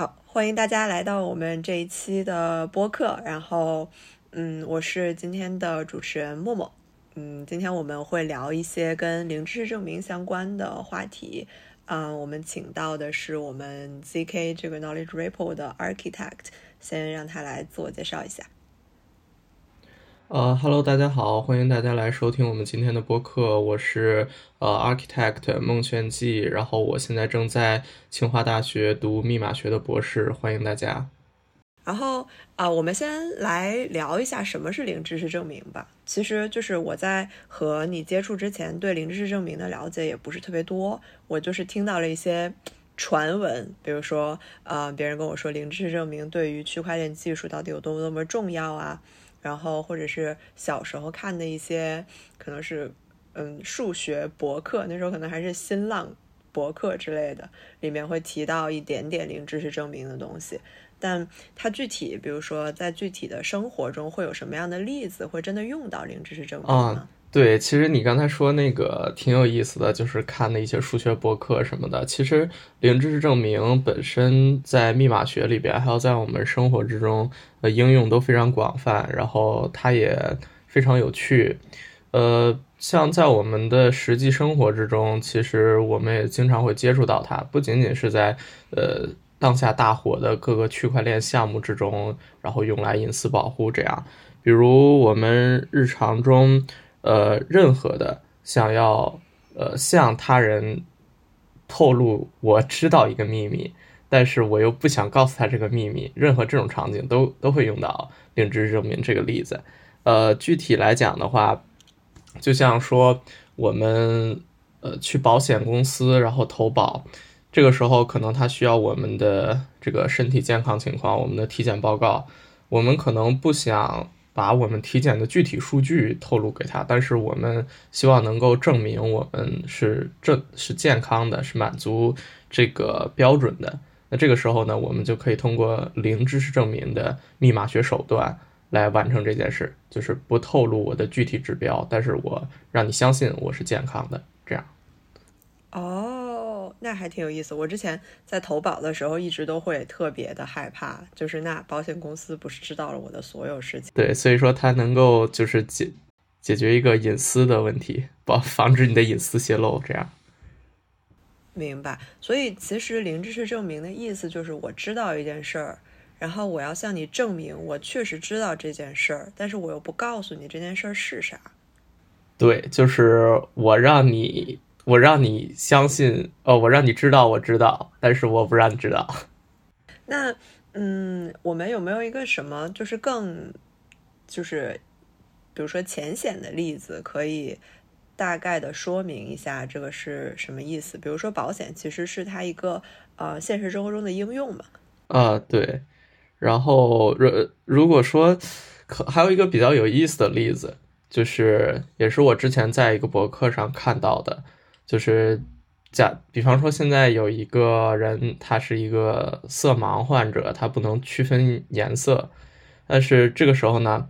好，欢迎大家来到我们这一期的播客。然后，嗯，我是今天的主持人默默。嗯，今天我们会聊一些跟零知识证明相关的话题。嗯，我们请到的是我们 ZK 这个 Knowledge Ripple 的 Architect，先让他来自我介绍一下。呃，Hello，大家好，欢迎大家来收听我们今天的播客。我是呃 Architect 孟炫季，然后我现在正在清华大学读密码学的博士，欢迎大家。然后啊，我们先来聊一下什么是零知识证明吧。其实就是我在和你接触之前，对零知识证明的了解也不是特别多，我就是听到了一些传闻，比如说呃，别人跟我说零知识证明对于区块链技术到底有多么多么重要啊。然后，或者是小时候看的一些，可能是嗯数学博客，那时候可能还是新浪博客之类的，里面会提到一点点零知识证明的东西。但它具体，比如说在具体的生活中会有什么样的例子，会真的用到零知识证明呢？对，其实你刚才说那个挺有意思的，就是看的一些数学博客什么的。其实零知识证明本身在密码学里边，还有在我们生活之中，呃，应用都非常广泛，然后它也非常有趣。呃，像在我们的实际生活之中，其实我们也经常会接触到它，不仅仅是在呃当下大火的各个区块链项目之中，然后用来隐私保护这样。比如我们日常中。呃，任何的想要呃向他人透露我知道一个秘密，但是我又不想告诉他这个秘密，任何这种场景都都会用到零知证明这个例子。呃，具体来讲的话，就像说我们呃去保险公司然后投保，这个时候可能他需要我们的这个身体健康情况，我们的体检报告，我们可能不想。把我们体检的具体数据透露给他，但是我们希望能够证明我们是正是健康的，是满足这个标准的。那这个时候呢，我们就可以通过零知识证明的密码学手段来完成这件事，就是不透露我的具体指标，但是我让你相信我是健康的，这样。哦。那还挺有意思。我之前在投保的时候，一直都会特别的害怕，就是那保险公司不是知道了我的所有事情？对，所以说它能够就是解解决一个隐私的问题，保防止你的隐私泄露。这样，明白。所以其实零知识证明的意思就是我知道一件事儿，然后我要向你证明我确实知道这件事儿，但是我又不告诉你这件事儿是啥。对，就是我让你。我让你相信，哦，我让你知道我知道，但是我不让你知道。那，嗯，我们有没有一个什么，就是更，就是，比如说浅显的例子，可以大概的说明一下这个是什么意思？比如说保险其实是它一个呃现实生活中的应用嘛？啊，对。然后，如如果说，可还有一个比较有意思的例子，就是也是我之前在一个博客上看到的。就是假，比方说现在有一个人，他是一个色盲患者，他不能区分颜色，但是这个时候呢，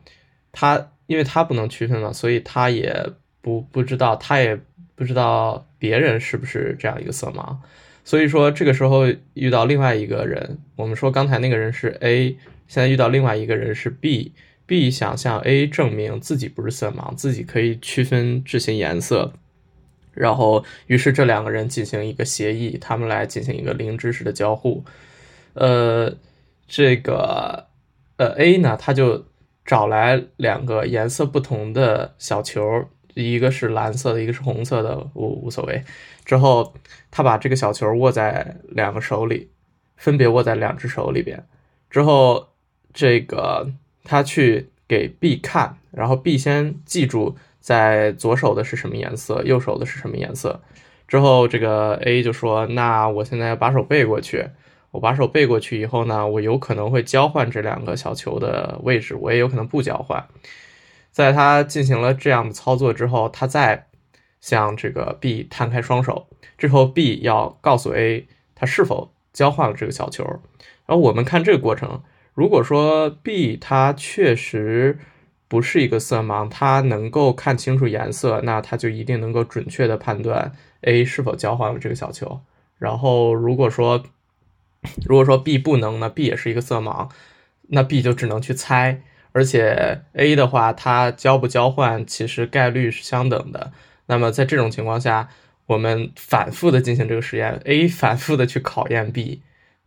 他因为他不能区分嘛，所以他也不不知道，他也不知道别人是不是这样一个色盲，所以说这个时候遇到另外一个人，我们说刚才那个人是 A，现在遇到另外一个人是 B，B 想向 A 证明自己不是色盲，自己可以区分这些颜色。然后，于是这两个人进行一个协议，他们来进行一个零知识的交互。呃，这个呃 A 呢，他就找来两个颜色不同的小球，一个是蓝色的，一个是红色的，无无所谓。之后，他把这个小球握在两个手里，分别握在两只手里边。之后，这个他去给 B 看，然后 B 先记住。在左手的是什么颜色，右手的是什么颜色？之后这个 A 就说：“那我现在要把手背过去。我把手背过去以后呢，我有可能会交换这两个小球的位置，我也有可能不交换。在他进行了这样的操作之后，他再向这个 B 摊开双手，之后 B 要告诉 A 他是否交换了这个小球。然后我们看这个过程，如果说 B 他确实。不是一个色盲，他能够看清楚颜色，那他就一定能够准确的判断 A 是否交换了这个小球。然后，如果说如果说 B 不能呢，B 也是一个色盲，那 B 就只能去猜。而且 A 的话，它交不交换其实概率是相等的。那么在这种情况下，我们反复的进行这个实验，A 反复的去考验 B，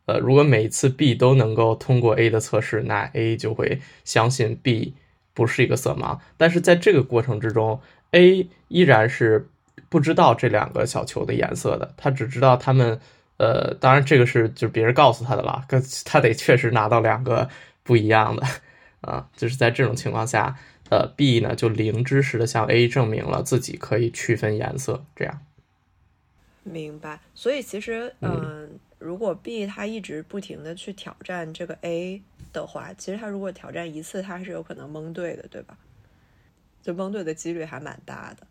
呃，如果每一次 B 都能够通过 A 的测试，那 A 就会相信 B 不是一个色盲。但是在这个过程之中，A 依然是不知道这两个小球的颜色的，他只知道他们，呃，当然这个是就是别人告诉他的了，他得确实拿到两个不一样的。啊，就是在这种情况下，呃，B 呢就零知识的向 A 证明了自己可以区分颜色，这样。明白。所以其实，嗯，如果 B 他一直不停的去挑战这个 A 的话，其实他如果挑战一次，他是有可能蒙对的，对吧？就蒙对的几率还蛮大的。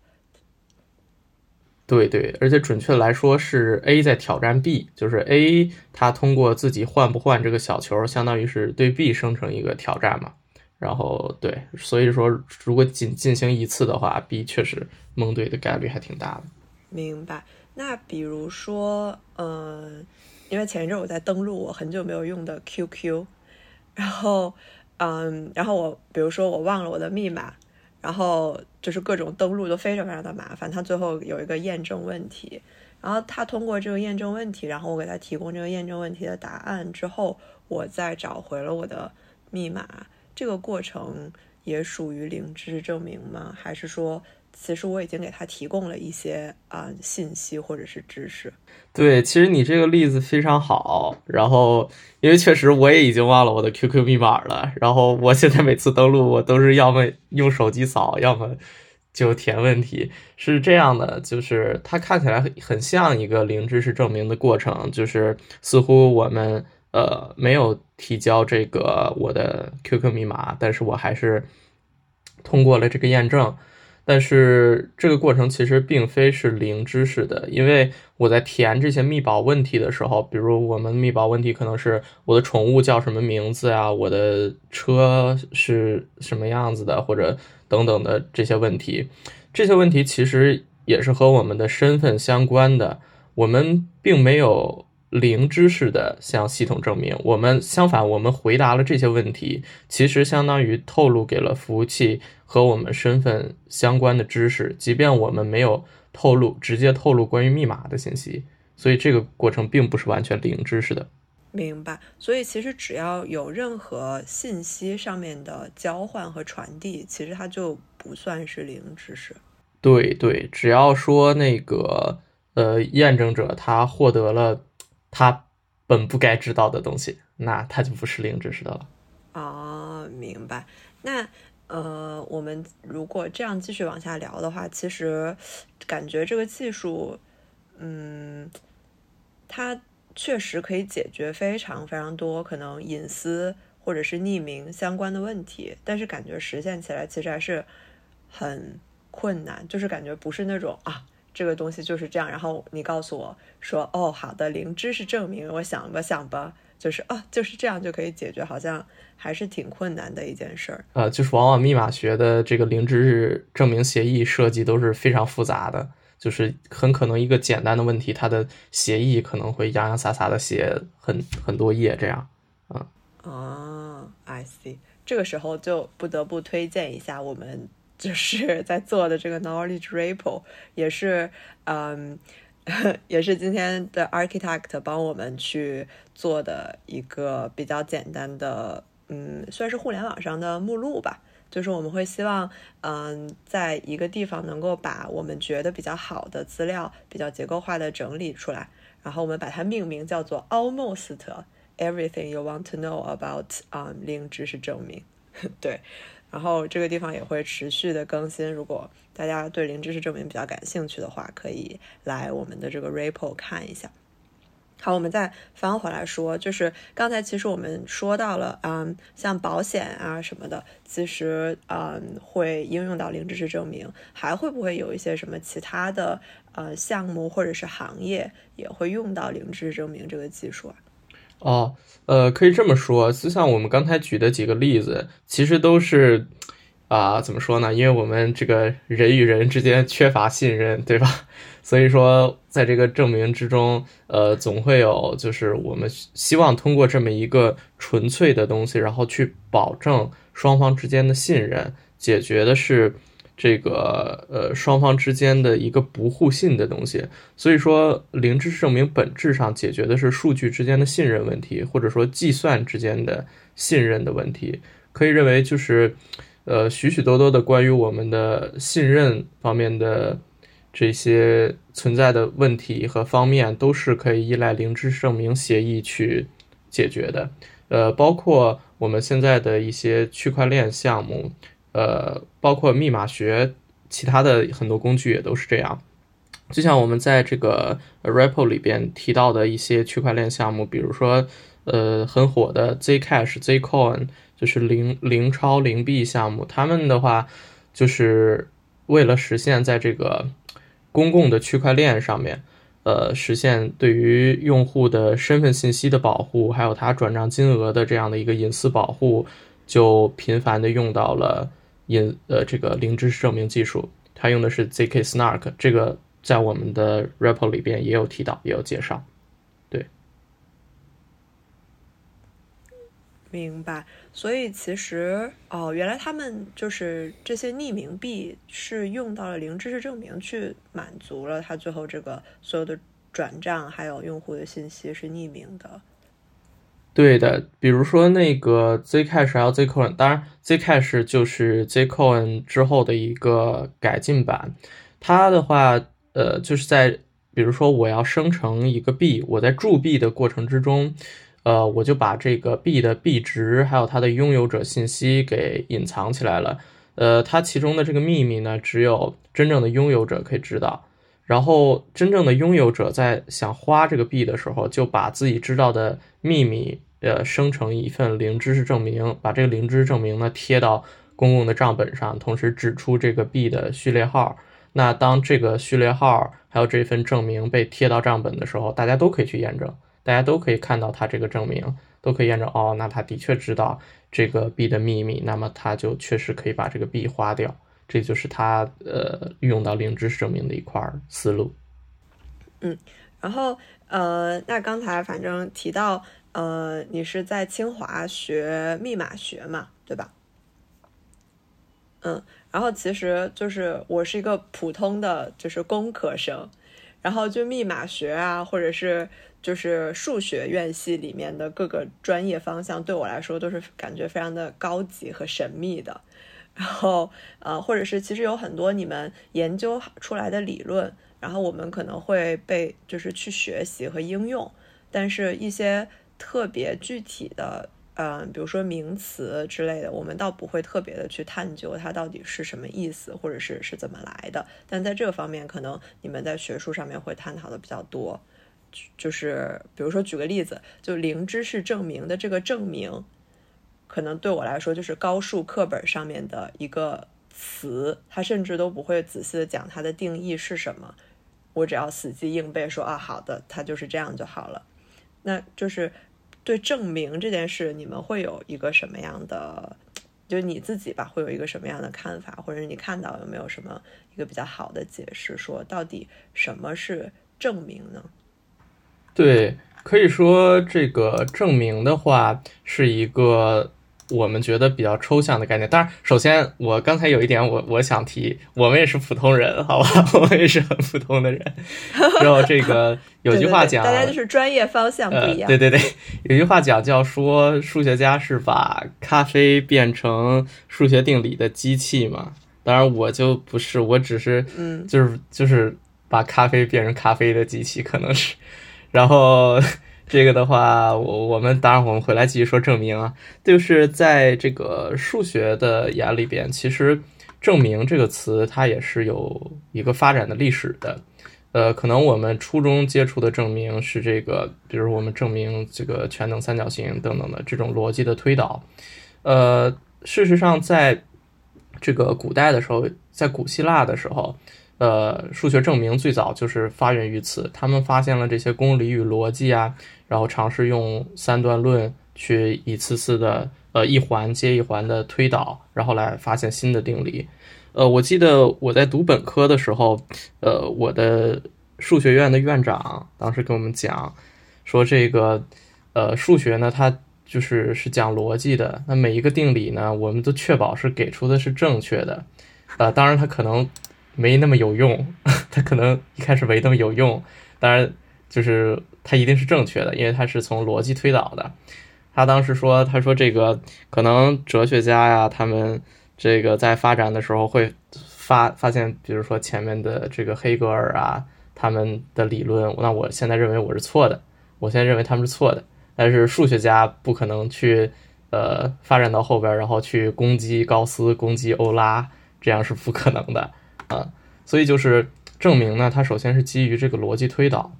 对对，而且准确来说是 A 在挑战 B，就是 A 他通过自己换不换这个小球，相当于是对 B 生成一个挑战嘛。然后对，所以说如果仅进行一次的话，B 确实蒙对的概率还挺大的。明白。那比如说，嗯，因为前一阵我在登录我很久没有用的 QQ，然后，嗯，然后我比如说我忘了我的密码，然后就是各种登录都非常非常的麻烦，它最后有一个验证问题，然后他通过这个验证问题，然后我给他提供这个验证问题的答案之后，我再找回了我的密码。这个过程也属于零知识证明吗？还是说，其实我已经给他提供了一些啊信息或者是知识？对，其实你这个例子非常好。然后，因为确实我也已经忘了我的 QQ 密码了。然后，我现在每次登录，我都是要么用手机扫，要么就填问题。是这样的，就是它看起来很像一个零知识证明的过程，就是似乎我们。呃，没有提交这个我的 QQ 密码，但是我还是通过了这个验证。但是这个过程其实并非是零知识的，因为我在填这些密保问题的时候，比如我们密保问题可能是我的宠物叫什么名字啊，我的车是什么样子的，或者等等的这些问题，这些问题其实也是和我们的身份相关的，我们并没有。零知识的向系统证明，我们相反，我们回答了这些问题，其实相当于透露给了服务器和我们身份相关的知识，即便我们没有透露直接透露关于密码的信息，所以这个过程并不是完全零知识的。明白。所以其实只要有任何信息上面的交换和传递，其实它就不算是零知识。对对，只要说那个呃验证者他获得了。他本不该知道的东西，那他就不是零知识的了。哦，明白。那呃，我们如果这样继续往下聊的话，其实感觉这个技术，嗯，它确实可以解决非常非常多可能隐私或者是匿名相关的问题，但是感觉实现起来其实还是很困难，就是感觉不是那种啊。这个东西就是这样，然后你告诉我说：“哦，好的，零知识证明，我想吧想吧，就是啊，就是这样就可以解决，好像还是挺困难的一件事儿。”呃，就是往往密码学的这个零知识证明协议设计都是非常复杂的，就是很可能一个简单的问题，它的协议可能会洋洋洒洒的写很很多页这样。嗯，哦，I see，这个时候就不得不推荐一下我们。就是在做的这个 knowledge Ripple 也是，嗯，也是今天的 architect 帮我们去做的一个比较简单的，嗯，算是互联网上的目录吧。就是我们会希望，嗯，在一个地方能够把我们觉得比较好的资料比较结构化的整理出来，然后我们把它命名叫做 almost everything you want to know about 啊零知识证明，对。然后这个地方也会持续的更新，如果大家对零知识证明比较感兴趣的话，可以来我们的这个 repo 看一下。好，我们再翻回来说，就是刚才其实我们说到了，嗯，像保险啊什么的，其实嗯会应用到零知识证明，还会不会有一些什么其他的呃项目或者是行业也会用到零知识证明这个技术啊？哦，呃，可以这么说，就像我们刚才举的几个例子，其实都是，啊，怎么说呢？因为我们这个人与人之间缺乏信任，对吧？所以说，在这个证明之中，呃，总会有就是我们希望通过这么一个纯粹的东西，然后去保证双方之间的信任，解决的是这个呃双方之间的一个不互信的东西。所以说，零知识证明本质上解决的是数据之间的信任问题，或者说计算之间的信任的问题。可以认为，就是呃许许多多的关于我们的信任方面的。这些存在的问题和方面都是可以依赖零知识证明协议去解决的，呃，包括我们现在的一些区块链项目，呃，包括密码学，其他的很多工具也都是这样。就像我们在这个 REPO 里边提到的一些区块链项目，比如说，呃，很火的 Zcash、Zcoin，就是零零钞零币项目，他们的话就是为了实现在这个公共的区块链上面，呃，实现对于用户的身份信息的保护，还有他转账金额的这样的一个隐私保护，就频繁的用到了也呃这个零知识证明技术。它用的是 zk snark，这个在我们的 repo 里边也有提到，也有介绍。对明白，所以其实哦，原来他们就是这些匿名币是用到了零知识证明去满足了他最后这个所有的转账还有用户的信息是匿名的。对的，比如说那个 Zcash 还有 Zcoin，当然 Zcash 就是 Zcoin 之后的一个改进版。它的话，呃，就是在比如说我要生成一个币，我在铸币的过程之中。呃，我就把这个币的币值还有它的拥有者信息给隐藏起来了。呃，它其中的这个秘密呢，只有真正的拥有者可以知道。然后，真正的拥有者在想花这个币的时候，就把自己知道的秘密，呃，生成一份零知识证明，把这个零知识证明呢贴到公共的账本上，同时指出这个币的序列号。那当这个序列号还有这份证明被贴到账本的时候，大家都可以去验证。大家都可以看到他这个证明，都可以验证哦，那他的确知道这个币的秘密，那么他就确实可以把这个币花掉，这就是他呃用到灵知生命的一块思路。嗯，然后呃，那刚才反正提到呃，你是在清华学密码学嘛，对吧？嗯，然后其实就是我是一个普通的就是工科生，然后就密码学啊，或者是。就是数学院系里面的各个专业方向，对我来说都是感觉非常的高级和神秘的。然后，呃，或者是其实有很多你们研究出来的理论，然后我们可能会被就是去学习和应用，但是一些特别具体的，嗯，比如说名词之类的，我们倒不会特别的去探究它到底是什么意思，或者是是怎么来的。但在这个方面，可能你们在学术上面会探讨的比较多。就是比如说举个例子，就零知识证明的这个证明，可能对我来说就是高数课本上面的一个词，他甚至都不会仔细的讲它的定义是什么，我只要死记硬背说啊好的，它就是这样就好了。那就是对证明这件事，你们会有一个什么样的，就是你自己吧，会有一个什么样的看法，或者你看到有没有什么一个比较好的解释，说到底什么是证明呢？对，可以说这个证明的话是一个我们觉得比较抽象的概念。当然，首先我刚才有一点我我想提，我们也是普通人，好吧，我们也是很普通的人。然后这个 有句话讲，大家就是专业方向不一样。对对对，有句话讲叫说数学家是把咖啡变成数学定理的机器嘛。当然我就不是，我只是嗯，就是就是把咖啡变成咖啡的机器，可能是。然后这个的话，我我们当然我们回来继续说证明啊，就是在这个数学的眼里边，其实证明这个词它也是有一个发展的历史的。呃，可能我们初中接触的证明是这个，比如我们证明这个全等三角形等等的这种逻辑的推导。呃，事实上，在这个古代的时候，在古希腊的时候。呃，数学证明最早就是发源于此。他们发现了这些公理与逻辑啊，然后尝试用三段论去一次次的呃一环接一环的推导，然后来发现新的定理。呃，我记得我在读本科的时候，呃，我的数学院的院长当时跟我们讲说，这个呃数学呢，它就是是讲逻辑的，那每一个定理呢，我们都确保是给出的是正确的。呃，当然它可能没那么有用，它可能一开始没那么有用，当然就是它一定是正确的，因为它是从逻辑推导的。他当时说，他说这个可能哲学家呀，他们。这个在发展的时候会发发现，比如说前面的这个黑格尔啊，他们的理论，那我现在认为我是错的，我现在认为他们是错的。但是数学家不可能去呃发展到后边，然后去攻击高斯、攻击欧拉，这样是不可能的啊。所以就是证明呢，它首先是基于这个逻辑推导，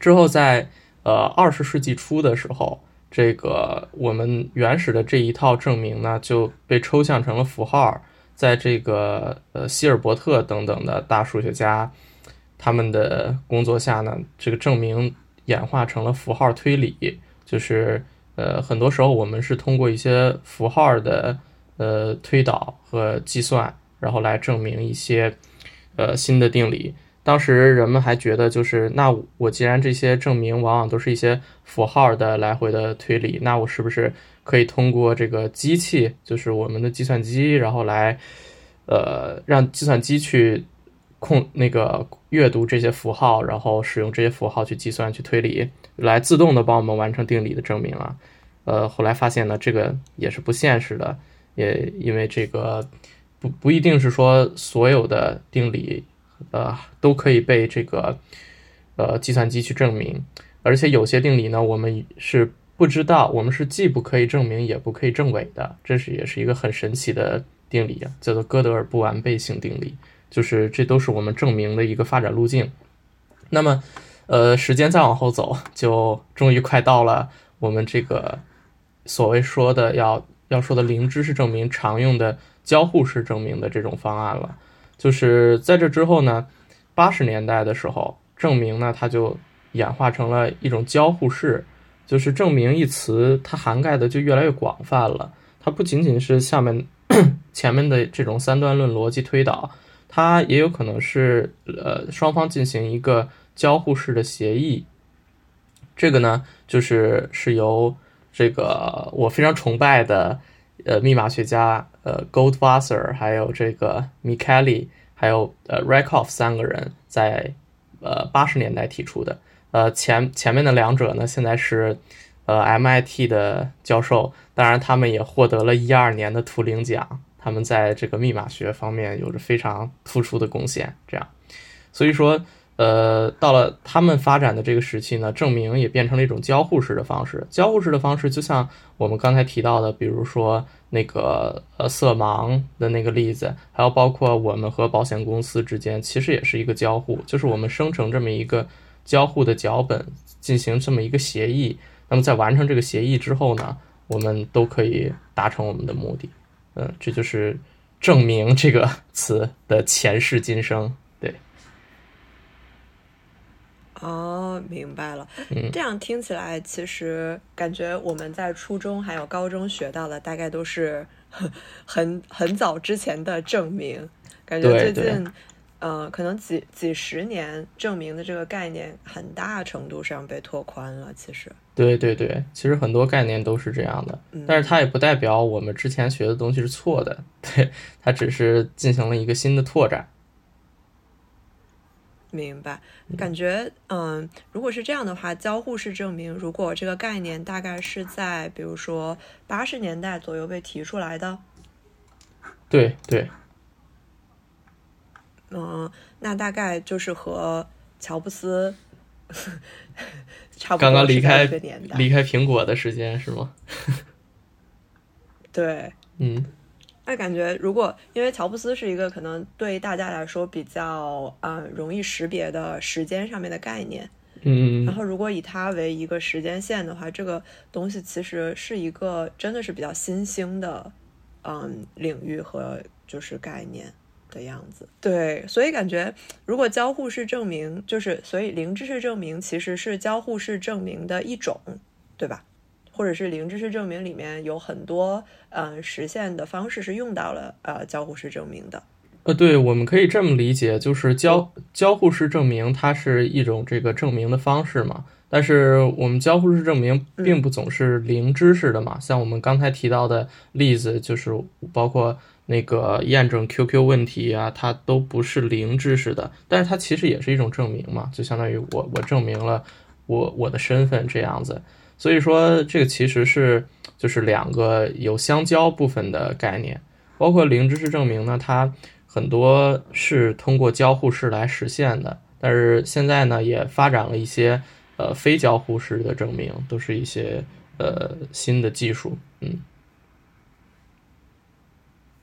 之后在呃二十世纪初的时候。这个我们原始的这一套证明呢，就被抽象成了符号，在这个呃希尔伯特等等的大数学家他们的工作下呢，这个证明演化成了符号推理，就是呃很多时候我们是通过一些符号的呃推导和计算，然后来证明一些呃新的定理。当时人们还觉得，就是那我既然这些证明往往都是一些符号的来回的推理，那我是不是可以通过这个机器，就是我们的计算机，然后来，呃，让计算机去控那个阅读这些符号，然后使用这些符号去计算、去推理，来自动的帮我们完成定理的证明啊？呃，后来发现呢，这个也是不现实的，也因为这个不不一定是说所有的定理。呃，都可以被这个呃计算机去证明，而且有些定理呢，我们是不知道，我们是既不可以证明，也不可以证伪的。这是也是一个很神奇的定理，叫做哥德尔不完备性定理。就是这都是我们证明的一个发展路径。那么，呃，时间再往后走，就终于快到了我们这个所谓说的要要说的零知识证明常用的交互式证明的这种方案了。就是在这之后呢，八十年代的时候，证明呢它就演化成了一种交互式，就是证明一词它涵盖的就越来越广泛了。它不仅仅是下面 前面的这种三段论逻辑推导，它也有可能是呃双方进行一个交互式的协议。这个呢，就是是由这个我非常崇拜的。呃，密码学家呃，Goldwasser，还有这个 Micheli，还有呃 Rakoff 三个人在呃八十年代提出的。呃，前前面的两者呢，现在是呃 MIT 的教授，当然他们也获得了一二年的图灵奖，他们在这个密码学方面有着非常突出的贡献。这样，所以说。呃，到了他们发展的这个时期呢，证明也变成了一种交互式的方式。交互式的方式，就像我们刚才提到的，比如说那个呃色盲的那个例子，还有包括我们和保险公司之间，其实也是一个交互，就是我们生成这么一个交互的脚本，进行这么一个协议。那么在完成这个协议之后呢，我们都可以达成我们的目的。嗯，这就是证明这个词的前世今生。哦，明白了。这样听起来，其实感觉我们在初中还有高中学到的，大概都是很很早之前的证明。感觉最近，呃，可能几几十年证明的这个概念，很大程度上被拓宽了。其实，对对对，其实很多概念都是这样的。但是它也不代表我们之前学的东西是错的。对，它只是进行了一个新的拓展。明白，感觉嗯，如果是这样的话，交互式证明，如果这个概念大概是在比如说八十年代左右被提出来的，对对，嗯，那大概就是和乔布斯 差不多刚刚离开，离开苹果的时间是吗？对，嗯。那感觉，如果因为乔布斯是一个可能对大家来说比较啊容易识别的时间上面的概念，嗯，然后如果以它为一个时间线的话，这个东西其实是一个真的是比较新兴的嗯领域和就是概念的样子。对，所以感觉如果交互式证明，就是所以零知识证明其实是交互式证明的一种，对吧？或者是零知识证明里面有很多嗯实现的方式是用到了呃交互式证明的。呃，对，我们可以这么理解，就是交交互式证明它是一种这个证明的方式嘛。但是我们交互式证明并不总是零知识的嘛，像我们刚才提到的例子，就是包括那个验证 QQ 问题啊，它都不是零知识的，但是它其实也是一种证明嘛，就相当于我我证明了我我的身份这样子。所以说这个其实是就是两个有相交部分的概念，包括零知识证明呢，它很多是通过交互式来实现的，但是现在呢也发展了一些。呃，非交互式的证明都是一些呃新的技术，嗯，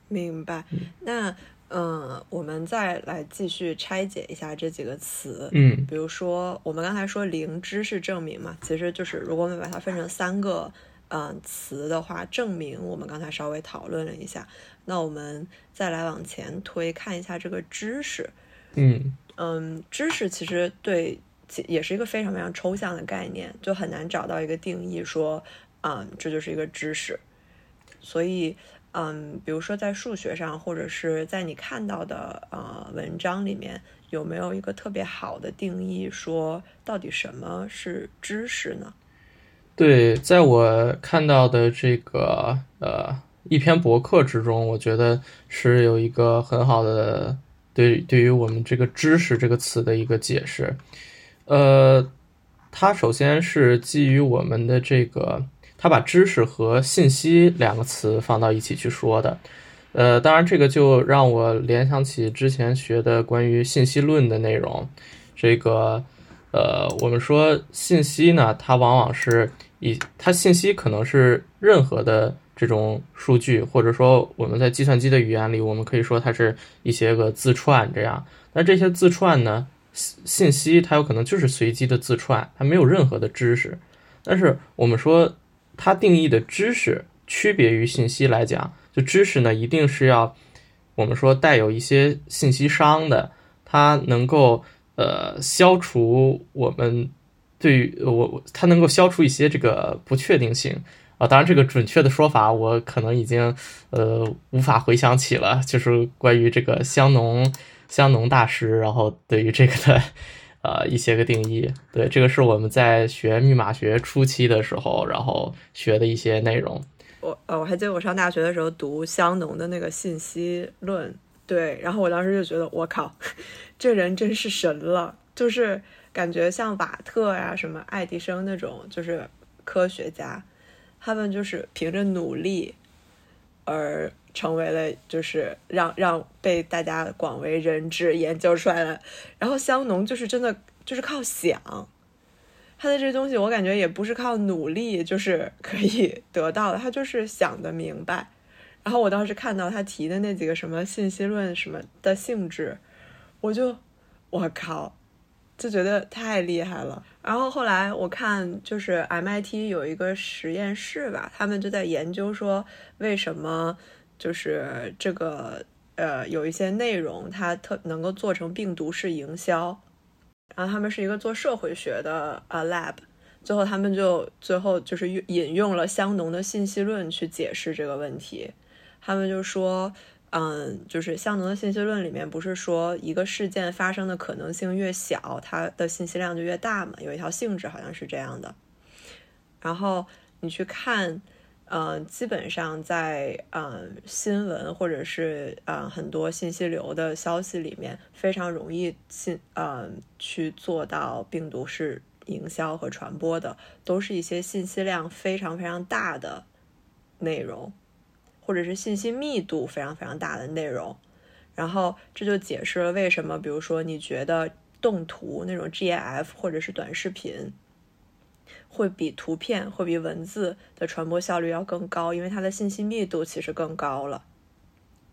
明白。那嗯，我们再来继续拆解一下这几个词，嗯，比如说我们刚才说零知识证明嘛，其实就是如果我们把它分成三个嗯词的话，证明我们刚才稍微讨论了一下，那我们再来往前推看一下这个知识，嗯嗯，知识其实对。也是一个非常非常抽象的概念，就很难找到一个定义，说，嗯，这就是一个知识。所以，嗯，比如说在数学上，或者是在你看到的呃文章里面，有没有一个特别好的定义，说到底什么是知识呢？对，在我看到的这个呃一篇博客之中，我觉得是有一个很好的对对于我们这个知识这个词的一个解释。呃，它首先是基于我们的这个，它把知识和信息两个词放到一起去说的。呃，当然这个就让我联想起之前学的关于信息论的内容。这个，呃，我们说信息呢，它往往是以它信息可能是任何的这种数据，或者说我们在计算机的语言里，我们可以说它是一些个字串这样。那这些字串呢？信息它有可能就是随机的字串，它没有任何的知识。但是我们说它定义的知识区别于信息来讲，就知识呢一定是要我们说带有一些信息商的，它能够呃消除我们对于我它能够消除一些这个不确定性啊。当然这个准确的说法我可能已经呃无法回想起了，就是关于这个香农。香农大师，然后对于这个的，呃，一些个定义，对，这个是我们在学密码学初期的时候，然后学的一些内容。我呃，我还记得我上大学的时候读香农的那个信息论，对，然后我当时就觉得，我靠，这人真是神了，就是感觉像瓦特呀、什么爱迪生那种，就是科学家，他们就是凭着努力而。成为了就是让让被大家广为人知研究出来了，然后香农就是真的就是靠想，他的这东西我感觉也不是靠努力就是可以得到的，他就是想的明白。然后我当时看到他提的那几个什么信息论什么的性质，我就我靠，就觉得太厉害了。然后后来我看就是 MIT 有一个实验室吧，他们就在研究说为什么。就是这个呃，有一些内容它特能够做成病毒式营销，然后他们是一个做社会学的呃 lab，最后他们就最后就是引用了香农的信息论去解释这个问题。他们就说，嗯，就是香农的信息论里面不是说一个事件发生的可能性越小，它的信息量就越大嘛？有一条性质好像是这样的。然后你去看。嗯，基本上在嗯新闻或者是嗯很多信息流的消息里面，非常容易信嗯去做到病毒式营销和传播的，都是一些信息量非常非常大的内容，或者是信息密度非常非常大的内容。然后这就解释了为什么，比如说你觉得动图那种 GIF 或者是短视频。会比图片会比文字的传播效率要更高，因为它的信息密度其实更高了。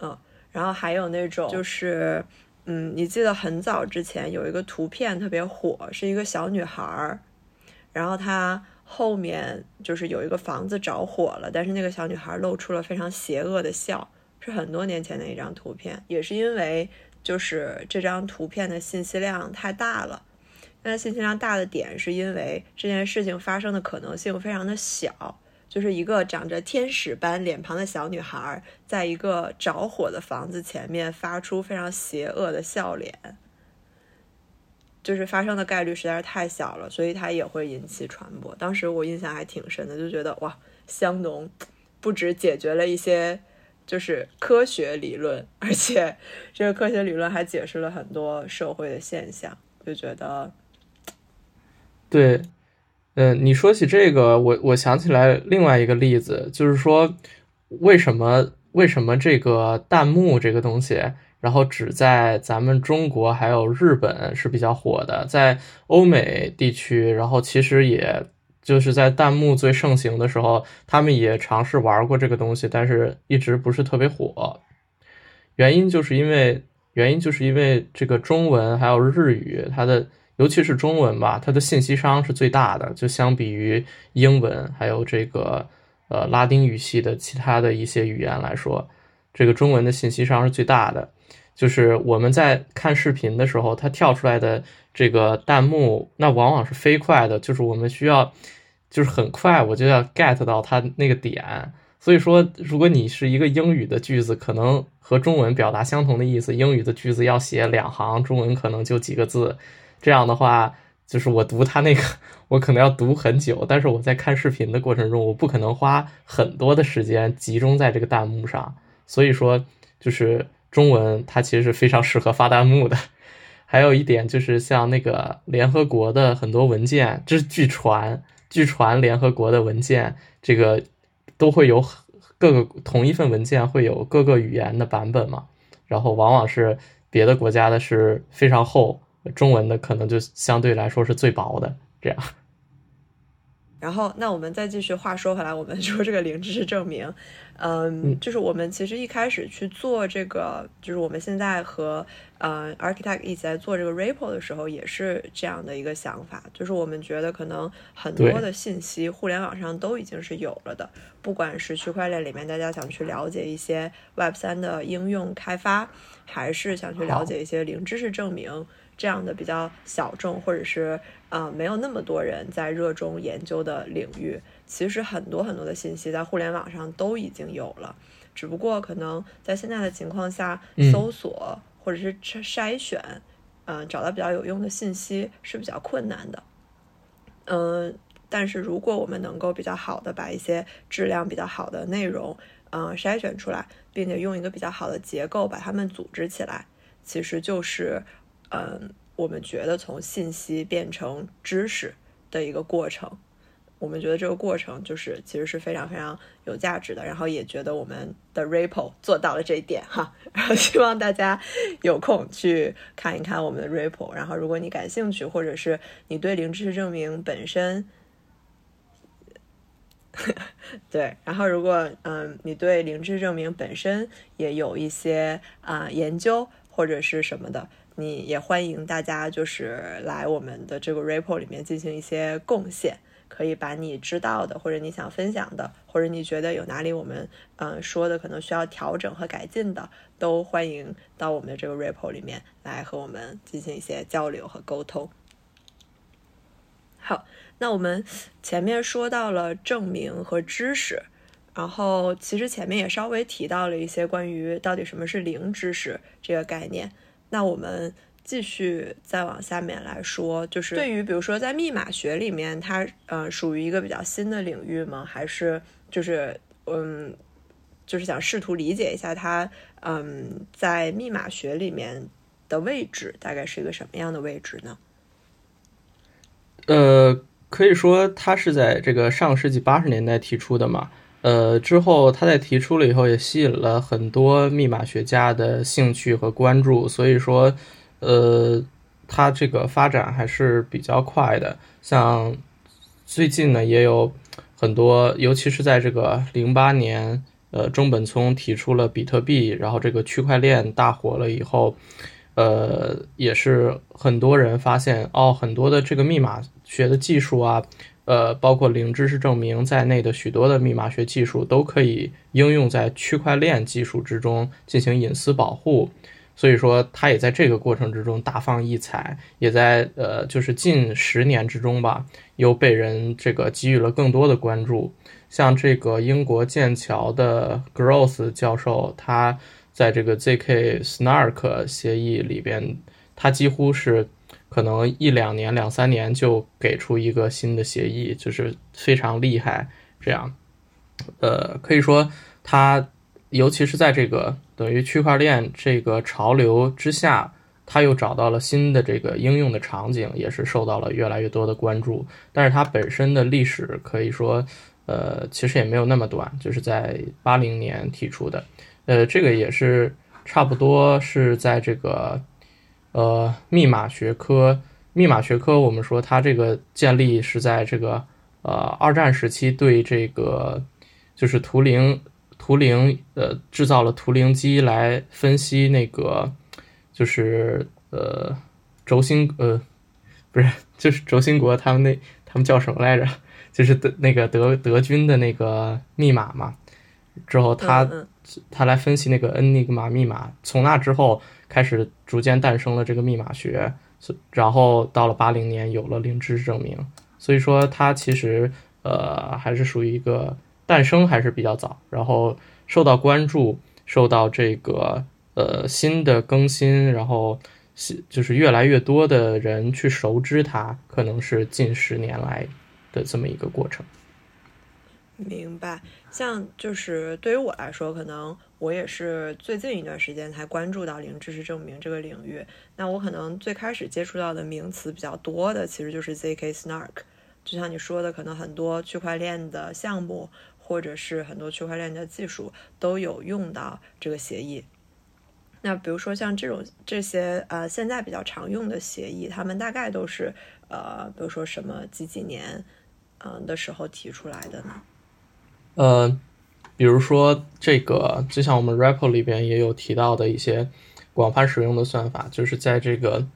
嗯，然后还有那种就是，嗯，你记得很早之前有一个图片特别火，是一个小女孩儿，然后她后面就是有一个房子着火了，但是那个小女孩露出了非常邪恶的笑，是很多年前的一张图片，也是因为就是这张图片的信息量太大了。但信息量大的点是因为这件事情发生的可能性非常的小，就是一个长着天使般脸庞的小女孩，在一个着火的房子前面发出非常邪恶的笑脸，就是发生的概率实在是太小了，所以它也会引起传播。当时我印象还挺深的，就觉得哇，香农不止解决了一些就是科学理论，而且这个科学理论还解释了很多社会的现象，就觉得对。嗯，你说起这个，我我想起来另外一个例子，就是说，为什么为什么这个弹幕这个东西，然后只在咱们中国还有日本是比较火的，在欧美地区，然后其实也就是在弹幕最盛行的时候，他们也尝试玩过这个东西，但是一直不是特别火。原因就是因为原因就是因为这个中文还有日语，它的。尤其是中文吧，它的信息商是最大的，就相比于英文还有这个呃拉丁语系的其他的一些语言来说，这个中文的信息商是最大的。就是我们在看视频的时候，它跳出来的这个弹幕，那往往是飞快的，就是我们需要就是很快我就要 get 到它那个点。所以说，如果你是一个英语的句子，可能和中文表达相同的意思，英语的句子要写两行，中文可能就几个字。这样的话，就是我读他那个，我可能要读很久。但是我在看视频的过程中，我不可能花很多的时间集中在这个弹幕上。所以说，就是中文它其实是非常适合发弹幕的。还有一点就是，像那个联合国的很多文件，这是据传，据传联合国的文件，这个都会有各个同一份文件会有各个语言的版本嘛。然后往往是别的国家的是非常厚。中文的可能就相对来说是最薄的，这样。然后，那我们再继续话说回来，我们说这个零知识证明，嗯，就是我们其实一开始去做这个，就是我们现在和呃 Architect 一起在做这个 Report 的时候，也是这样的一个想法，就是我们觉得可能很多的信息互联网上都已经是有了的，不管是区块链里面大家想去了解一些 Web 三的应用开发，还是想去了解一些零知识证明。这样的比较小众，或者是呃没有那么多人在热衷研究的领域，其实很多很多的信息在互联网上都已经有了，只不过可能在现在的情况下，搜索或者是筛选，嗯，找到比较有用的信息是比较困难的。嗯，但是如果我们能够比较好的把一些质量比较好的内容，嗯，筛选出来，并且用一个比较好的结构把它们组织起来，其实就是。嗯，我们觉得从信息变成知识的一个过程，我们觉得这个过程就是其实是非常非常有价值的。然后也觉得我们的 Ripple 做到了这一点哈。然后希望大家有空去看一看我们的 Ripple。然后如果你感兴趣，或者是你对零知识证明本身，对，然后如果嗯你对零知识证明本身也有一些啊研究或者是什么的。你也欢迎大家就是来我们的这个 report 里面进行一些贡献，可以把你知道的或者你想分享的，或者你觉得有哪里我们嗯说的可能需要调整和改进的，都欢迎到我们的这个 report 里面来和我们进行一些交流和沟通。好，那我们前面说到了证明和知识，然后其实前面也稍微提到了一些关于到底什么是零知识这个概念。那我们继续再往下面来说，就是对于比如说在密码学里面，它呃属于一个比较新的领域吗？还是就是嗯，就是想试图理解一下它嗯在密码学里面的位置大概是一个什么样的位置呢？呃，可以说它是在这个上世纪八十年代提出的嘛。呃，之后他在提出了以后，也吸引了很多密码学家的兴趣和关注。所以说，呃，它这个发展还是比较快的。像最近呢，也有很多，尤其是在这个零八年，呃，中本聪提出了比特币，然后这个区块链大火了以后，呃，也是很多人发现哦，很多的这个密码学的技术啊。呃，包括零知识证明在内的许多的密码学技术都可以应用在区块链技术之中进行隐私保护，所以说他也在这个过程之中大放异彩，也在呃就是近十年之中吧，又被人这个给予了更多的关注。像这个英国剑桥的 Gross 教授，他在这个 ZK Snark 协议里边，他几乎是可能一两年、两三年就给出一个新的协议，就是非常厉害。这样，呃，可以说他。尤其是在这个等于区块链这个潮流之下，它又找到了新的这个应用的场景，也是受到了越来越多的关注。但是它本身的历史可以说，呃，其实也没有那么短，就是在八零年提出的。呃，这个也是差不多是在这个呃密码学科，密码学科我们说它这个建立是在这个呃二战时期对这个就是图灵。图灵呃制造了图灵机来分析那个，就是呃轴心呃不是 就是轴心国他们那他们叫什么来着？就是德那个德德军的那个密码嘛。之后他他来分析那个恩尼格玛密码，从那之后开始逐渐诞生了这个密码学。然后到了八零年有了零知识证明，所以说它其实呃还是属于一个。诞生还是比较早，然后受到关注，受到这个呃新的更新，然后就是越来越多的人去熟知它，可能是近十年来的这么一个过程。明白，像就是对于我来说，可能我也是最近一段时间才关注到零知识证明这个领域。那我可能最开始接触到的名词比较多的，其实就是 zk snark。就像你说的，可能很多区块链的项目。或者是很多区块链的技术都有用到这个协议。那比如说像这种这些呃现在比较常用的协议，他们大概都是呃比如说什么几几年嗯的时候提出来的呢？呃，比如说这个，就像我们 REPL 里边也有提到的一些广泛使用的算法，就是在这个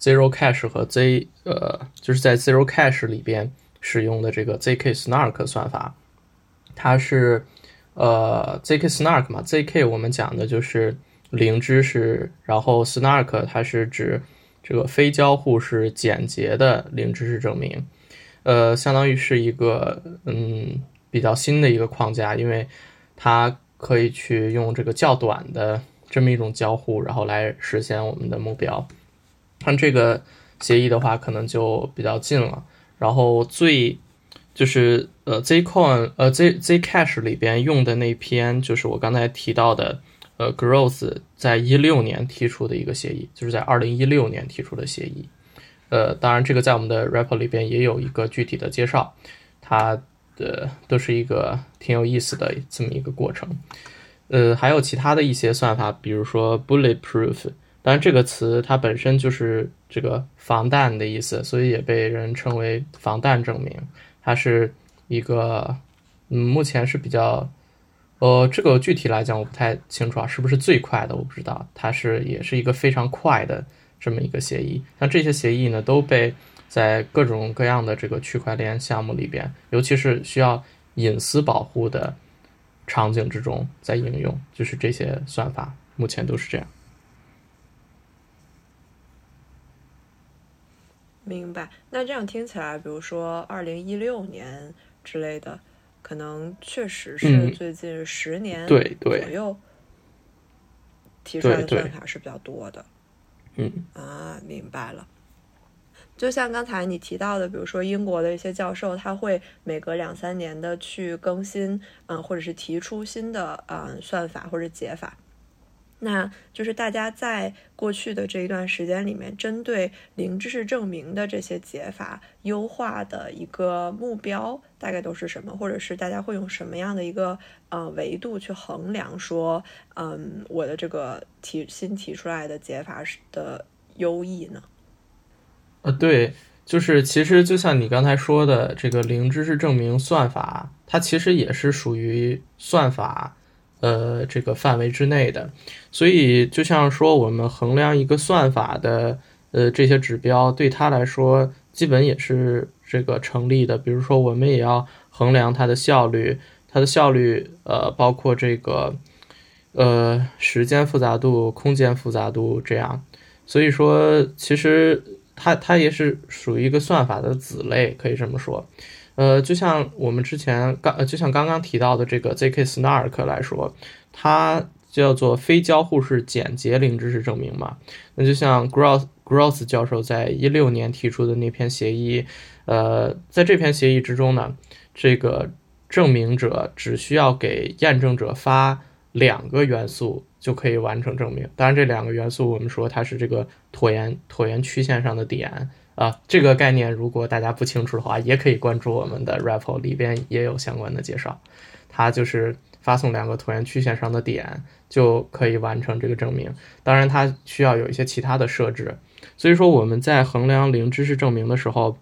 Zero Cash 和 Z 呃就是在 Zero Cash 里边使用的这个 ZK Snark 算法。它是，呃，zk snark 嘛，zk 我们讲的就是零知识，然后 snark 它是指这个非交互式简洁的零知识证明，呃，相当于是一个嗯比较新的一个框架，因为它可以去用这个较短的这么一种交互，然后来实现我们的目标。像这个协议的话，可能就比较近了，然后最。就是呃，Zcoin 呃，Z Zcash 里边用的那篇，就是我刚才提到的，呃，Growth 在一六年提出的一个协议，就是在二零一六年提出的协议。呃，当然这个在我们的 Report 里边也有一个具体的介绍，它的都是一个挺有意思的这么一个过程。呃，还有其他的一些算法，比如说 Bulletproof，当然这个词它本身就是这个防弹的意思，所以也被人称为防弹证明。它是一个，嗯，目前是比较，呃，这个具体来讲我不太清楚啊，是不是最快的我不知道。它是也是一个非常快的这么一个协议。像这些协议呢，都被在各种各样的这个区块链项目里边，尤其是需要隐私保护的场景之中在应用，就是这些算法目前都是这样。明白，那这样听起来，比如说二零一六年之类的，可能确实是最近十年对左右提出来的算法是比较多的。嗯啊，明白了。就像刚才你提到的，比如说英国的一些教授，他会每隔两三年的去更新，嗯，或者是提出新的嗯算法或者解法。那就是大家在过去的这一段时间里面，针对零知识证明的这些解法优化的一个目标，大概都是什么？或者是大家会用什么样的一个呃维度去衡量说，嗯，我的这个提新提出来的解法是的优异呢？呃，对，就是其实就像你刚才说的，这个零知识证明算法，它其实也是属于算法。呃，这个范围之内的，所以就像说，我们衡量一个算法的呃这些指标，对它来说基本也是这个成立的。比如说，我们也要衡量它的效率，它的效率呃包括这个呃时间复杂度、空间复杂度这样。所以说，其实它它也是属于一个算法的子类，可以这么说。呃，就像我们之前刚，就像刚刚提到的这个 ZK Snark 来说，它叫做非交互式简洁零知识证明嘛。那就像 Gross Gross 教授在一六年提出的那篇协议，呃，在这篇协议之中呢，这个证明者只需要给验证者发两个元素。就可以完成证明。当然，这两个元素我们说它是这个椭圆椭圆曲线上的点啊。这个概念如果大家不清楚的话，也可以关注我们的 REPO 里边也有相关的介绍。它就是发送两个椭圆曲线上的点就可以完成这个证明。当然，它需要有一些其他的设置。所以说我们在衡量零知识证明的时候，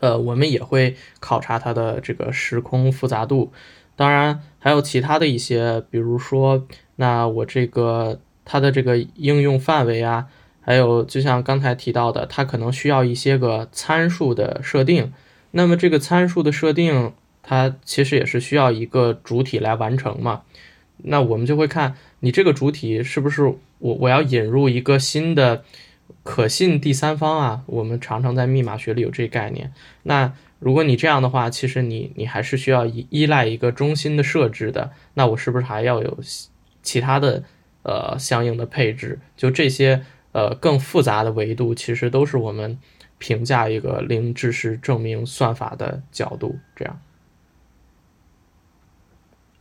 呃，我们也会考察它的这个时空复杂度。当然，还有其他的一些，比如说。那我这个它的这个应用范围啊，还有就像刚才提到的，它可能需要一些个参数的设定。那么这个参数的设定，它其实也是需要一个主体来完成嘛。那我们就会看你这个主体是不是我我要引入一个新的可信第三方啊。我们常常在密码学里有这个概念。那如果你这样的话，其实你你还是需要依依赖一个中心的设置的。那我是不是还要有？其他的呃相应的配置，就这些呃更复杂的维度，其实都是我们评价一个零知识证明算法的角度。这样，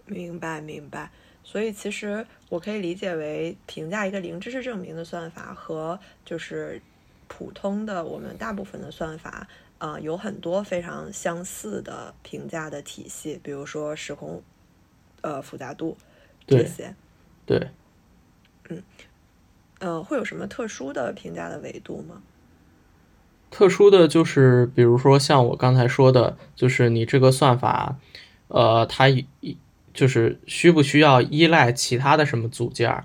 明白明白。所以其实我可以理解为评价一个零知识证明的算法和就是普通的我们大部分的算法，呃，有很多非常相似的评价的体系，比如说时空呃复杂度这些。对，嗯，呃，会有什么特殊的评价的维度吗？特殊的就是，比如说像我刚才说的，就是你这个算法，呃，它一就是需不需要依赖其他的什么组件？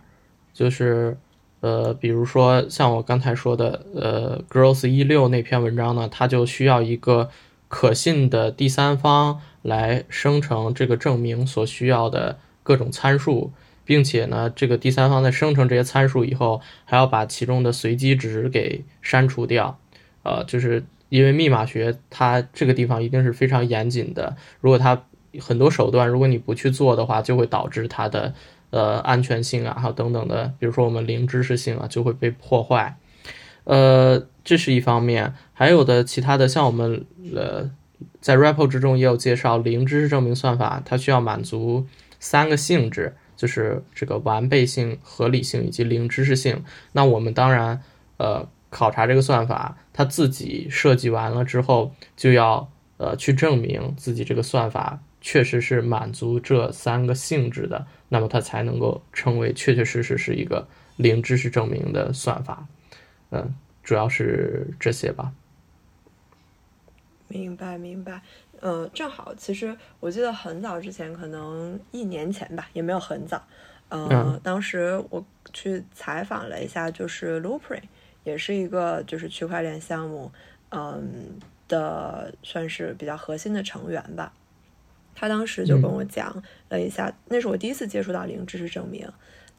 就是呃，比如说像我刚才说的，呃，Gross 一六那篇文章呢，它就需要一个可信的第三方来生成这个证明所需要的各种参数。并且呢，这个第三方在生成这些参数以后，还要把其中的随机值给删除掉，呃，就是因为密码学它这个地方一定是非常严谨的，如果它很多手段，如果你不去做的话，就会导致它的呃安全性啊，还有等等的，比如说我们零知识性啊，就会被破坏，呃，这是一方面，还有的其他的，像我们呃在 r a p p e 之中也有介绍，零知识证明算法它需要满足三个性质。就是这个完备性、合理性以及零知识性。那我们当然，呃，考察这个算法，它自己设计完了之后，就要呃去证明自己这个算法确实是满足这三个性质的，那么它才能够称为确确实实是一个零知识证明的算法。嗯，主要是这些吧。明白，明白。嗯，正好，其实我记得很早之前，可能一年前吧，也没有很早。嗯，当时我去采访了一下，就是 Loopring，也是一个就是区块链项目，嗯的算是比较核心的成员吧。他当时就跟我讲了一下，那是我第一次接触到零知识证明，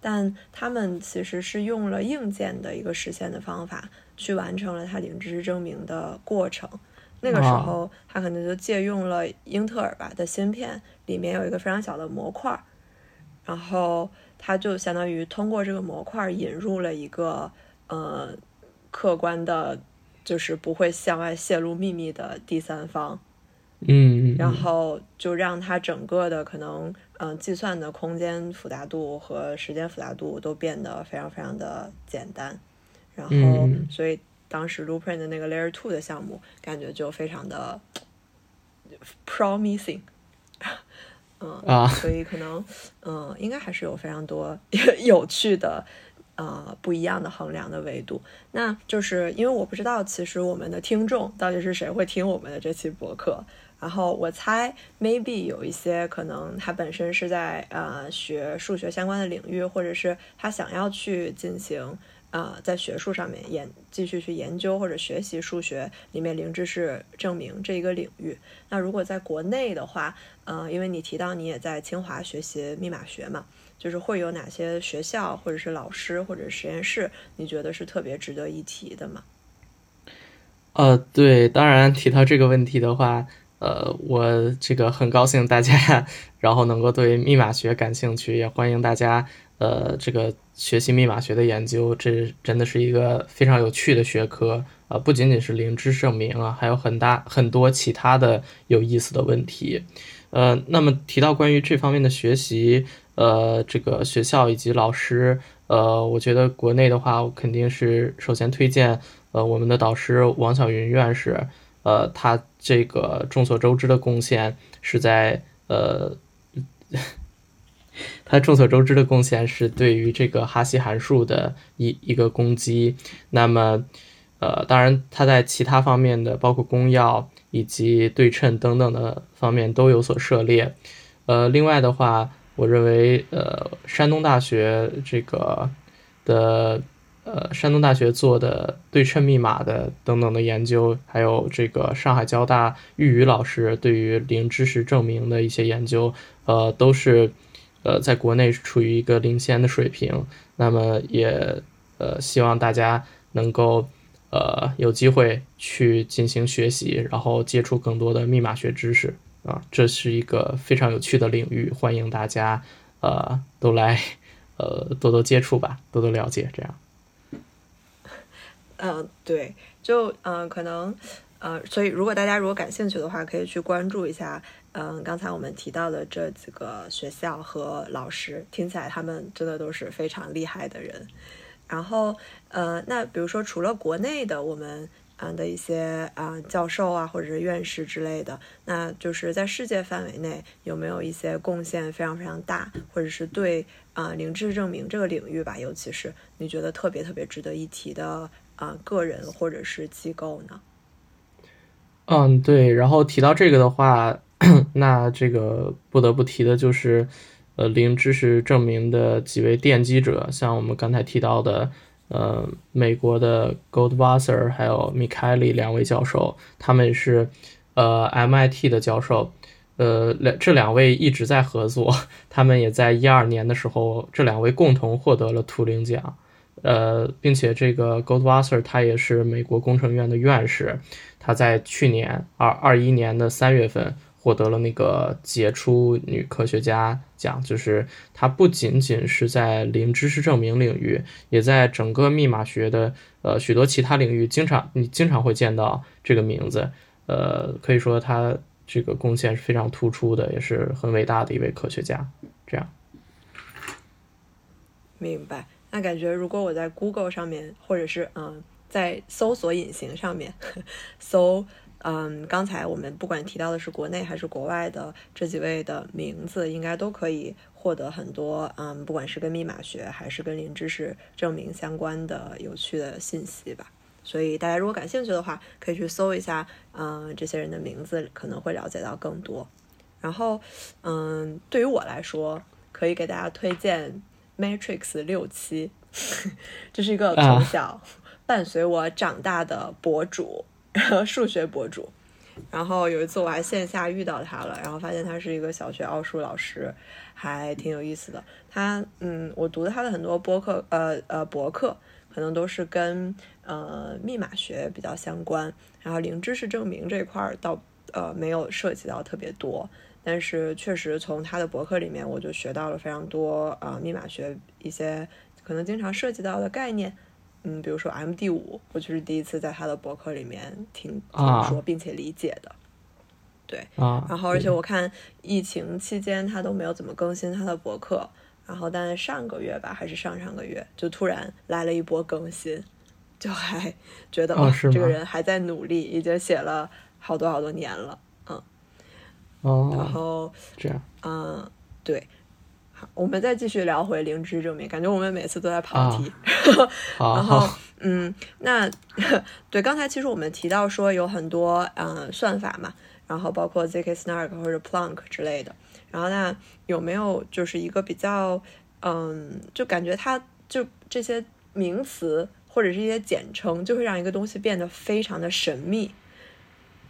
但他们其实是用了硬件的一个实现的方法，去完成了他零知识证明的过程。那个时候，他可能就借用了英特尔吧的芯片，里面有一个非常小的模块，然后他就相当于通过这个模块引入了一个呃客观的，就是不会向外泄露秘密的第三方，嗯，然后就让它整个的可能嗯计算的空间复杂度和时间复杂度都变得非常非常的简单，然后所以。当时 Loopring 的那个 Layer Two 的项目，感觉就非常的 promising，嗯啊，所以可能嗯，应该还是有非常多 有趣的呃不一样的衡量的维度。那就是因为我不知道，其实我们的听众到底是谁会听我们的这期博客。然后我猜，maybe 有一些可能他本身是在呃学数学相关的领域，或者是他想要去进行。呃，在学术上面研继续去研究或者学习数学里面零知识证明这一个领域。那如果在国内的话，呃，因为你提到你也在清华学习密码学嘛，就是会有哪些学校或者是老师或者实验室，你觉得是特别值得一提的吗？呃，对，当然提到这个问题的话，呃，我这个很高兴大家 然后能够对密码学感兴趣，也欢迎大家。呃，这个学习密码学的研究，这真的是一个非常有趣的学科啊！不仅仅是零知识证明啊，还有很大很多其他的有意思的问题。呃，那么提到关于这方面的学习，呃，这个学校以及老师，呃，我觉得国内的话，我肯定是首先推荐呃我们的导师王晓云院士，呃，他这个众所周知的贡献是在呃。他众所周知的贡献是对于这个哈希函数的一一个攻击。那么，呃，当然他在其他方面的，包括公钥以及对称等等的方面都有所涉猎。呃，另外的话，我认为，呃，山东大学这个的，呃，山东大学做的对称密码的等等的研究，还有这个上海交大玉宇老师对于零知识证明的一些研究，呃，都是。呃，在国内处于一个领先的水平，那么也呃希望大家能够呃有机会去进行学习，然后接触更多的密码学知识啊，这是一个非常有趣的领域，欢迎大家呃都来呃多多接触吧，多多了解这样。嗯，对，就嗯可能呃，所以如果大家如果感兴趣的话，可以去关注一下。嗯，刚才我们提到的这几个学校和老师，听起来他们真的都是非常厉害的人。然后，呃，那比如说除了国内的我们嗯的一些啊教授啊或者是院士之类的，那就是在世界范围内有没有一些贡献非常非常大，或者是对啊零知识证明这个领域吧，尤其是你觉得特别特别值得一提的啊个人或者是机构呢？嗯，对。然后提到这个的话。那这个不得不提的就是，呃，零知识证明的几位奠基者，像我们刚才提到的，呃，美国的 Goldwasser 还有 m i k a e l 两位教授，他们是呃 MIT 的教授，呃，两这两位一直在合作，他们也在一二年的时候，这两位共同获得了图灵奖，呃，并且这个 Goldwasser 他也是美国工程院的院士，他在去年二二一年的三月份。获得了那个杰出女科学家奖，就是她不仅仅是在零知识证明领域，也在整个密码学的呃许多其他领域，经常你经常会见到这个名字，呃，可以说她这个贡献是非常突出的，也是很伟大的一位科学家。这样，明白。那感觉如果我在 Google 上面，或者是嗯，在搜索引擎上面搜。嗯，刚才我们不管提到的是国内还是国外的这几位的名字，应该都可以获得很多嗯，不管是跟密码学还是跟零知识证明相关的有趣的信息吧。所以大家如果感兴趣的话，可以去搜一下嗯这些人的名字，可能会了解到更多。然后嗯，对于我来说，可以给大家推荐 Matrix 六七，这是一个从小伴随我长大的博主。数学博主，然后有一次我还线下遇到他了，然后发现他是一个小学奥数老师，还挺有意思的。他，嗯，我读的他的很多博客，呃呃博客，可能都是跟呃密码学比较相关，然后零知识证明这块儿倒呃没有涉及到特别多，但是确实从他的博客里面我就学到了非常多啊密码学一些可能经常涉及到的概念。嗯，比如说 M D 五，我就是第一次在他的博客里面听听说并且理解的，对，然后而且我看疫情期间他都没有怎么更新他的博客，然后但上个月吧还是上上个月就突然来了一波更新，就还觉得这个人还在努力，已经写了好多好多年了，嗯，哦，然后这样，嗯，对。我们再继续聊回零知识证明，感觉我们每次都在跑题。然后，嗯，那对刚才其实我们提到说有很多嗯算法嘛，然后包括 zk-snark 或者 Plonk 之类的。然后那有没有就是一个比较嗯，就感觉它就这些名词或者是一些简称，就会让一个东西变得非常的神秘。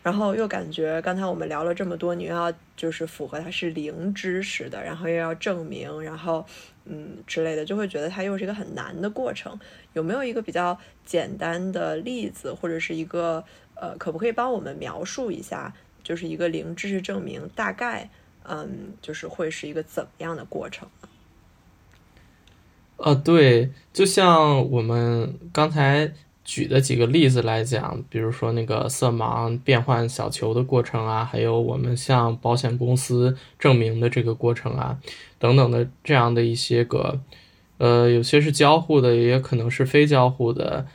然后又感觉刚才我们聊了这么多，你又要就是符合它是零知识的，然后又要证明，然后嗯之类的，就会觉得它又是一个很难的过程。有没有一个比较简单的例子，或者是一个呃，可不可以帮我们描述一下，就是一个零知识证明大概嗯，就是会是一个怎么样的过程呢？呃，对，就像我们刚才。举的几个例子来讲，比如说那个色盲变换小球的过程啊，还有我们向保险公司证明的这个过程啊，等等的这样的一些个，呃，有些是交互的，也可能是非交互的，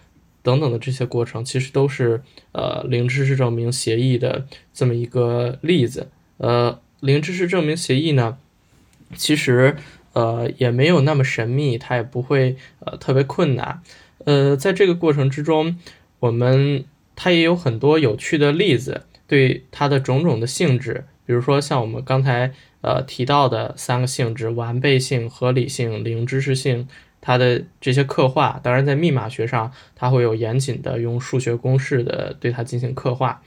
等等的这些过程，其实都是呃零知识证明协议的这么一个例子。呃，零知识证明协议呢，其实呃也没有那么神秘，它也不会呃特别困难。呃，在这个过程之中，我们它也有很多有趣的例子，对它的种种的性质，比如说像我们刚才呃提到的三个性质：完备性、合理性、零知识性，它的这些刻画。当然，在密码学上，它会有严谨的用数学公式的对它进行刻画。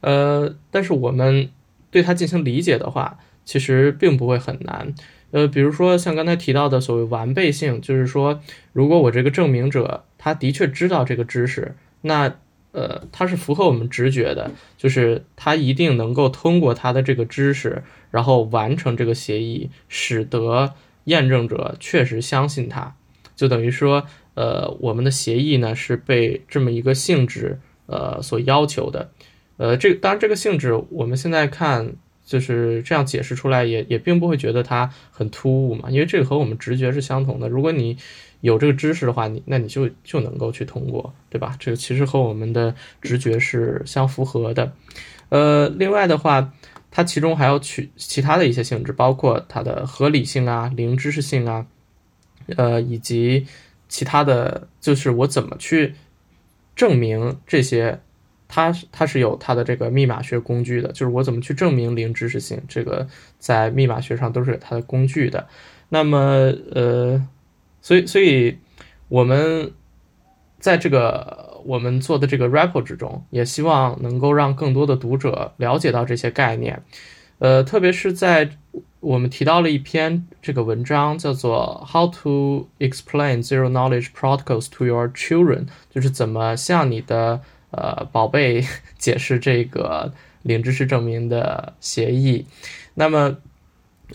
呃，但是我们对它进行理解的话，其实并不会很难。呃，比如说像刚才提到的所谓完备性，就是说，如果我这个证明者他的确知道这个知识，那呃，他是符合我们直觉的，就是他一定能够通过他的这个知识，然后完成这个协议，使得验证者确实相信他，就等于说，呃，我们的协议呢是被这么一个性质呃所要求的，呃，这当然这个性质我们现在看。就是这样解释出来，也也并不会觉得它很突兀嘛，因为这个和我们直觉是相同的。如果你有这个知识的话，你那你就就能够去通过，对吧？这个其实和我们的直觉是相符合的。呃，另外的话，它其中还要取其他的一些性质，包括它的合理性啊、零知识性啊，呃，以及其他的就是我怎么去证明这些。它它是有它的这个密码学工具的，就是我怎么去证明零知识性，这个在密码学上都是有它的工具的。那么，呃，所以所以我们在这个我们做的这个 report 之中，也希望能够让更多的读者了解到这些概念。呃，特别是在我们提到了一篇这个文章，叫做 How to Explain Zero Knowledge Protocols to Your Children，就是怎么向你的呃，宝贝，解释这个零知识证明的协议。那么，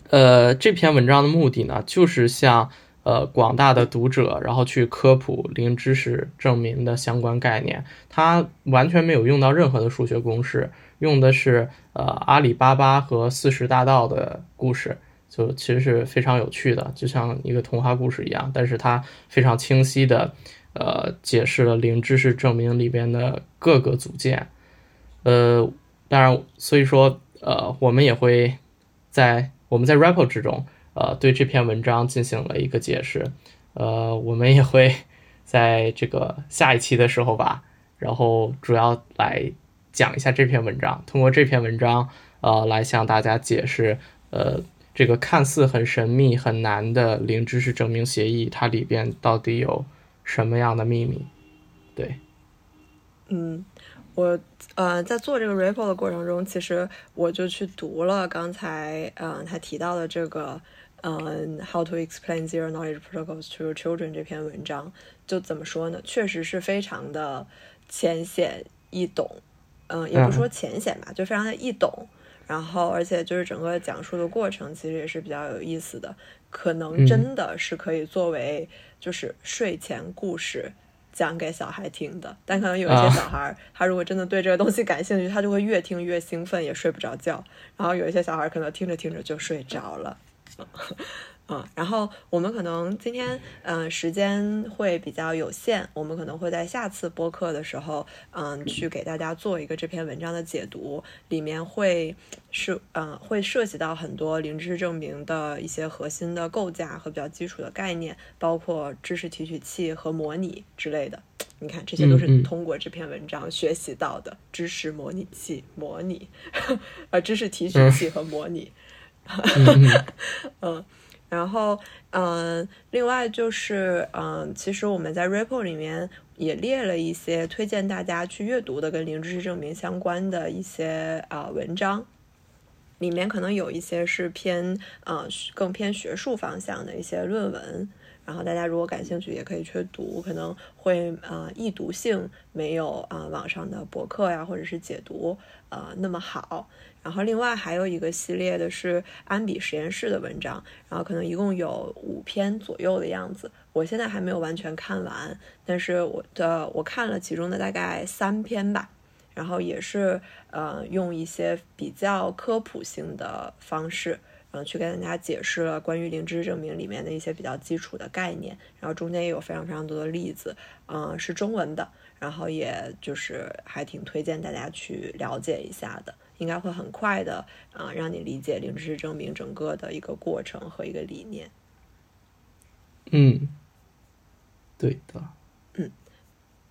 呃，这篇文章的目的呢，就是向呃广大的读者，然后去科普零知识证明的相关概念。它完全没有用到任何的数学公式，用的是呃阿里巴巴和四十大盗的故事，就其实是非常有趣的，就像一个童话故事一样。但是它非常清晰的。呃，解释了零知识证明里边的各个组件，呃，当然，所以说，呃，我们也会在我们在 report 之中，呃，对这篇文章进行了一个解释，呃，我们也会在这个下一期的时候吧，然后主要来讲一下这篇文章，通过这篇文章，呃，来向大家解释，呃，这个看似很神秘、很难的零知识证明协议，它里边到底有。什么样的秘密？对，嗯，我呃在做这个 report 的过程中，其实我就去读了刚才嗯他提到的这个嗯 How to explain zero knowledge protocols to children 这篇文章，就怎么说呢？确实是非常的浅显易懂，嗯，也不说浅显吧，就非常的易懂。然后，而且就是整个讲述的过程，其实也是比较有意思的，可能真的是可以作为。就是睡前故事讲给小孩听的，但可能有一些小孩，他如果真的对这个东西感兴趣，他就会越听越兴奋，也睡不着觉。然后有一些小孩可能听着听着就睡着了。嗯，然后我们可能今天嗯时间会比较有限，我们可能会在下次播客的时候嗯去给大家做一个这篇文章的解读，里面会是嗯会涉及到很多零知识证明的一些核心的构架和比较基础的概念，包括知识提取器和模拟之类的。你看，这些都是通过这篇文章学习到的知识模拟器、模拟 呃知识提取器和模拟。嗯。然后，嗯，另外就是，嗯，其实我们在 Ripple 里面也列了一些推荐大家去阅读的跟零知识证明相关的一些啊文章，里面可能有一些是偏呃更偏学术方向的一些论文。然后大家如果感兴趣，也可以去读，可能会啊易读性没有啊网上的博客呀或者是解读呃那么好。然后另外还有一个系列的是安比实验室的文章，然后可能一共有五篇左右的样子。我现在还没有完全看完，但是我的我看了其中的大概三篇吧。然后也是呃用一些比较科普性的方式。嗯，去跟大家解释了关于零知识证明里面的一些比较基础的概念，然后中间也有非常非常多的例子，嗯，是中文的，然后也就是还挺推荐大家去了解一下的，应该会很快的啊，让你理解零知识证明整个的一个过程和一个理念。嗯，对的。嗯，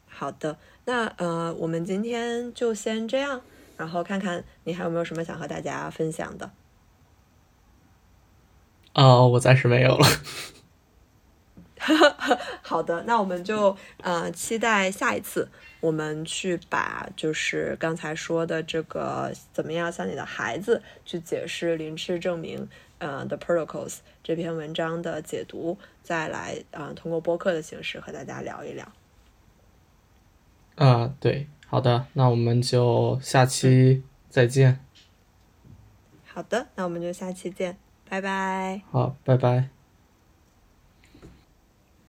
好的，那呃，我们今天就先这样，然后看看你还有没有什么想和大家分享的。哦，我暂时没有了。好的，那我们就呃期待下一次，我们去把就是刚才说的这个怎么样向你的孩子去解释零知识证明呃的 protocols 这篇文章的解读，再来啊通过播客的形式和大家聊一聊。啊，对，好的，那我们就下期再见。好的，那我们就下期见。拜拜。好，拜拜。